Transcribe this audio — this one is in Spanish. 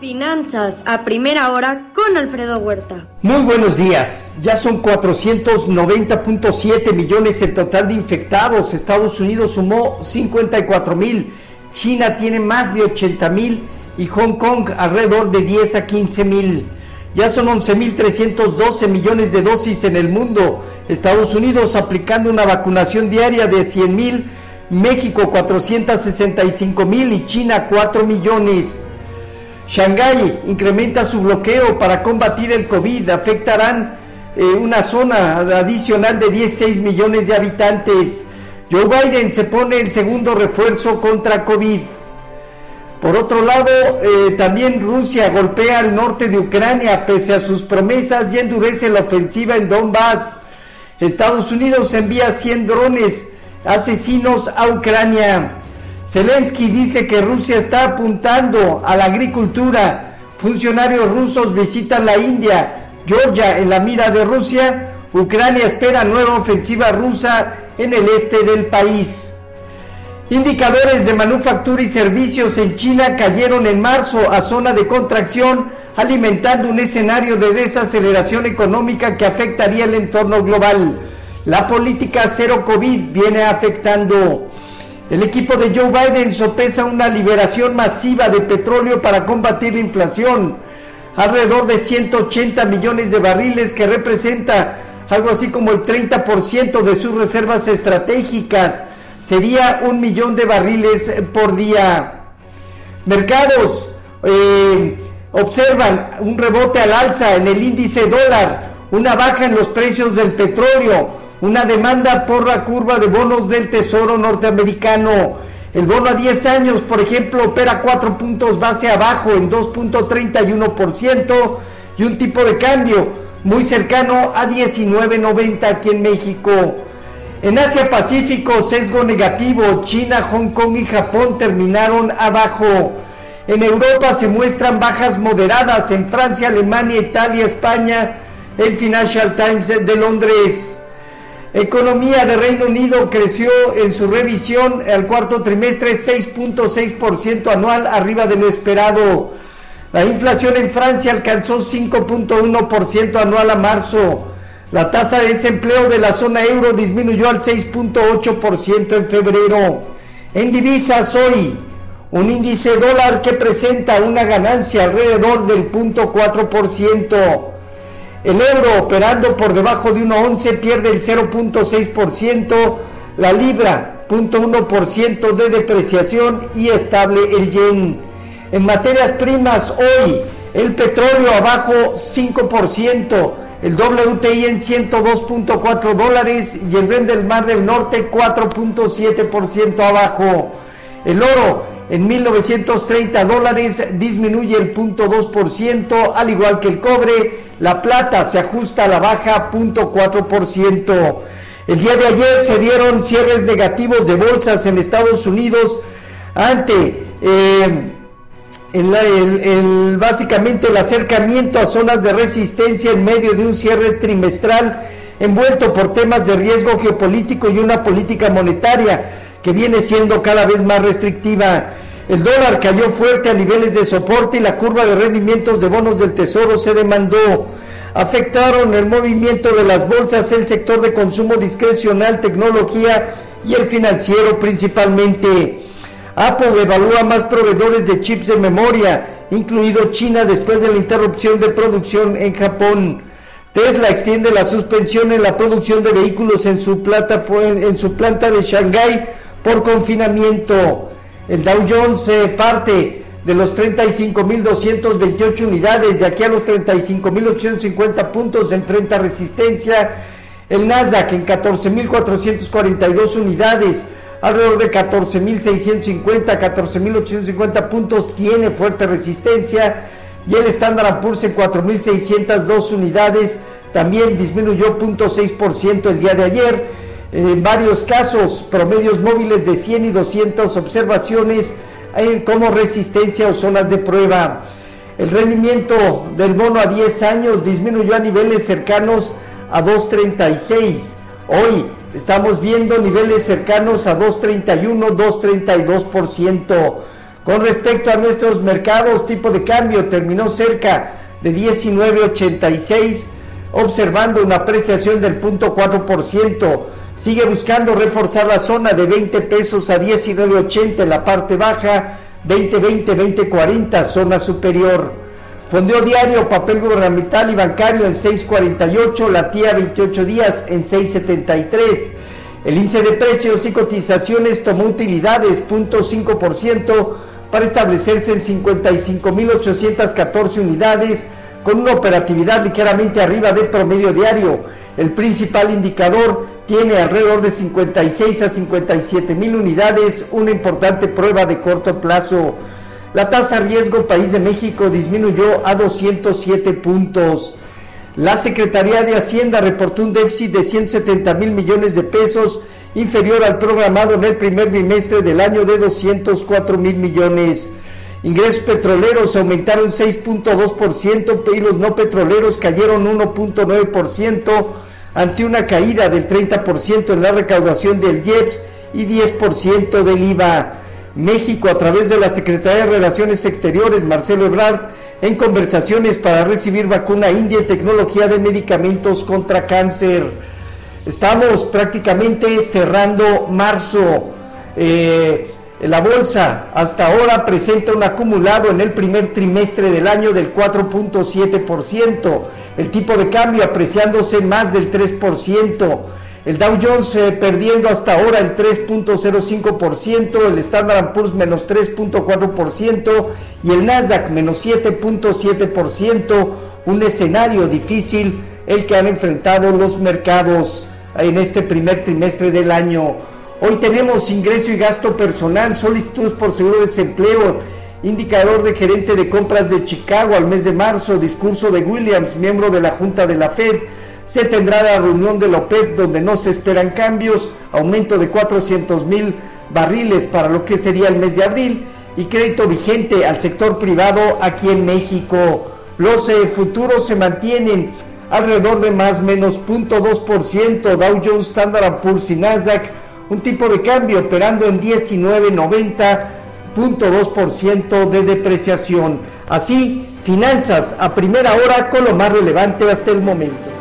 Finanzas a primera hora con Alfredo Huerta. Muy buenos días. Ya son 490.7 millones el total de infectados. Estados Unidos sumó 54 mil. China tiene más de 80 mil y Hong Kong alrededor de 10 a 15 mil. Ya son 11.312 millones de dosis en el mundo. Estados Unidos aplicando una vacunación diaria de 100 mil. México 465 mil y China 4 millones. Shanghái incrementa su bloqueo para combatir el COVID. Afectarán eh, una zona adicional de 16 millones de habitantes. Joe Biden se pone el segundo refuerzo contra COVID. Por otro lado, eh, también Rusia golpea al norte de Ucrania pese a sus promesas y endurece la ofensiva en Donbass. Estados Unidos envía 100 drones asesinos a Ucrania. Zelensky dice que Rusia está apuntando a la agricultura. Funcionarios rusos visitan la India, Georgia en la mira de Rusia. Ucrania espera nueva ofensiva rusa en el este del país. Indicadores de manufactura y servicios en China cayeron en marzo a zona de contracción, alimentando un escenario de desaceleración económica que afectaría el entorno global. La política cero COVID viene afectando. El equipo de Joe Biden sopesa una liberación masiva de petróleo para combatir la inflación, alrededor de 180 millones de barriles que representa algo así como el 30% de sus reservas estratégicas. Sería un millón de barriles por día. Mercados eh, observan un rebote al alza en el índice dólar, una baja en los precios del petróleo, una demanda por la curva de bonos del Tesoro norteamericano. El bono a 10 años, por ejemplo, opera 4 puntos base abajo en 2.31% y un tipo de cambio muy cercano a 19.90 aquí en México. En Asia Pacífico, sesgo negativo, China, Hong Kong y Japón terminaron abajo. En Europa se muestran bajas moderadas en Francia, Alemania, Italia, España, el Financial Times de Londres. Economía de Reino Unido creció en su revisión al cuarto trimestre 6.6% anual arriba de lo esperado. La inflación en Francia alcanzó 5.1% anual a marzo. La tasa de desempleo de la zona euro disminuyó al 6.8% en febrero. En divisas hoy, un índice dólar que presenta una ganancia alrededor del 0.4%. El euro operando por debajo de 1.11 pierde el 0.6%, la libra 0.1% de depreciación y estable el yen. En materias primas hoy el petróleo abajo 5%, el WTI en 102.4 dólares y el Brent del Mar del Norte 4.7% abajo. El oro en 1930 dólares disminuye el 0.2%, al igual que el cobre. La plata se ajusta a la baja 0.4%. El día de ayer se dieron cierres negativos de bolsas en Estados Unidos ante eh, básicamente el acercamiento a zonas de resistencia en medio de un cierre trimestral envuelto por temas de riesgo geopolítico y una política monetaria que viene siendo cada vez más restrictiva. El dólar cayó fuerte a niveles de soporte y la curva de rendimientos de bonos del Tesoro se demandó. Afectaron el movimiento de las bolsas, el sector de consumo discrecional, tecnología y el financiero principalmente. Apple evalúa más proveedores de chips de memoria, incluido China después de la interrupción de producción en Japón. Tesla extiende la suspensión en la producción de vehículos en su, plata, en su planta de Shanghái por confinamiento. El Dow Jones parte de los 35.228 unidades, de aquí a los 35.850 puntos enfrenta resistencia. El Nasdaq en 14.442 unidades, alrededor de 14.650, 14.850 puntos, tiene fuerte resistencia. Y el Standard Poor's en 4.602 unidades, también disminuyó 0.6% el día de ayer en varios casos, promedios móviles de 100 y 200 observaciones como resistencia o zonas de prueba. El rendimiento del bono a 10 años disminuyó a niveles cercanos a 2.36. Hoy estamos viendo niveles cercanos a 2.31, 2.32%. Con respecto a nuestros mercados, tipo de cambio terminó cerca de 19.86, observando una apreciación del 0.4%. Sigue buscando reforzar la zona de 20 pesos a 19.80 en la parte baja, 20.20, 20.40 zona superior. Fondeo diario, papel gubernamental y bancario en 6.48, la tía 28 días en 6.73. El índice de precios y cotizaciones tomó utilidades 0.5% para establecerse en 55.814 unidades con una operatividad ligeramente arriba del promedio diario. El principal indicador tiene alrededor de 56 a 57 mil unidades, una importante prueba de corto plazo. La tasa riesgo país de México disminuyó a 207 puntos. La Secretaría de Hacienda reportó un déficit de 170 mil millones de pesos, inferior al programado en el primer bimestre del año de 204 mil millones. Ingresos petroleros aumentaron 6.2% y los no petroleros cayeron 1.9% ante una caída del 30% en la recaudación del IEPS y 10% del IVA. México, a través de la Secretaría de Relaciones Exteriores, Marcelo Ebrard, en conversaciones para recibir vacuna india y tecnología de medicamentos contra cáncer. Estamos prácticamente cerrando marzo. Eh, la bolsa hasta ahora presenta un acumulado en el primer trimestre del año del 4.7%, el tipo de cambio apreciándose más del 3%, el Dow Jones eh, perdiendo hasta ahora el 3.05%, el Standard Poor's menos 3.4% y el Nasdaq menos 7.7%, un escenario difícil el que han enfrentado los mercados en este primer trimestre del año. Hoy tenemos ingreso y gasto personal, solicitudes por seguro de desempleo, indicador de gerente de compras de Chicago al mes de marzo, discurso de Williams, miembro de la Junta de la Fed. Se tendrá la reunión de la OPEP donde no se esperan cambios, aumento de 400 mil barriles para lo que sería el mes de abril y crédito vigente al sector privado aquí en México. Los eh, futuros se mantienen alrededor de más menos 0.2%, Dow Jones, Standard Poor's y Nasdaq un tipo de cambio operando en 19.90.2% de depreciación. Así, finanzas a primera hora con lo más relevante hasta el momento.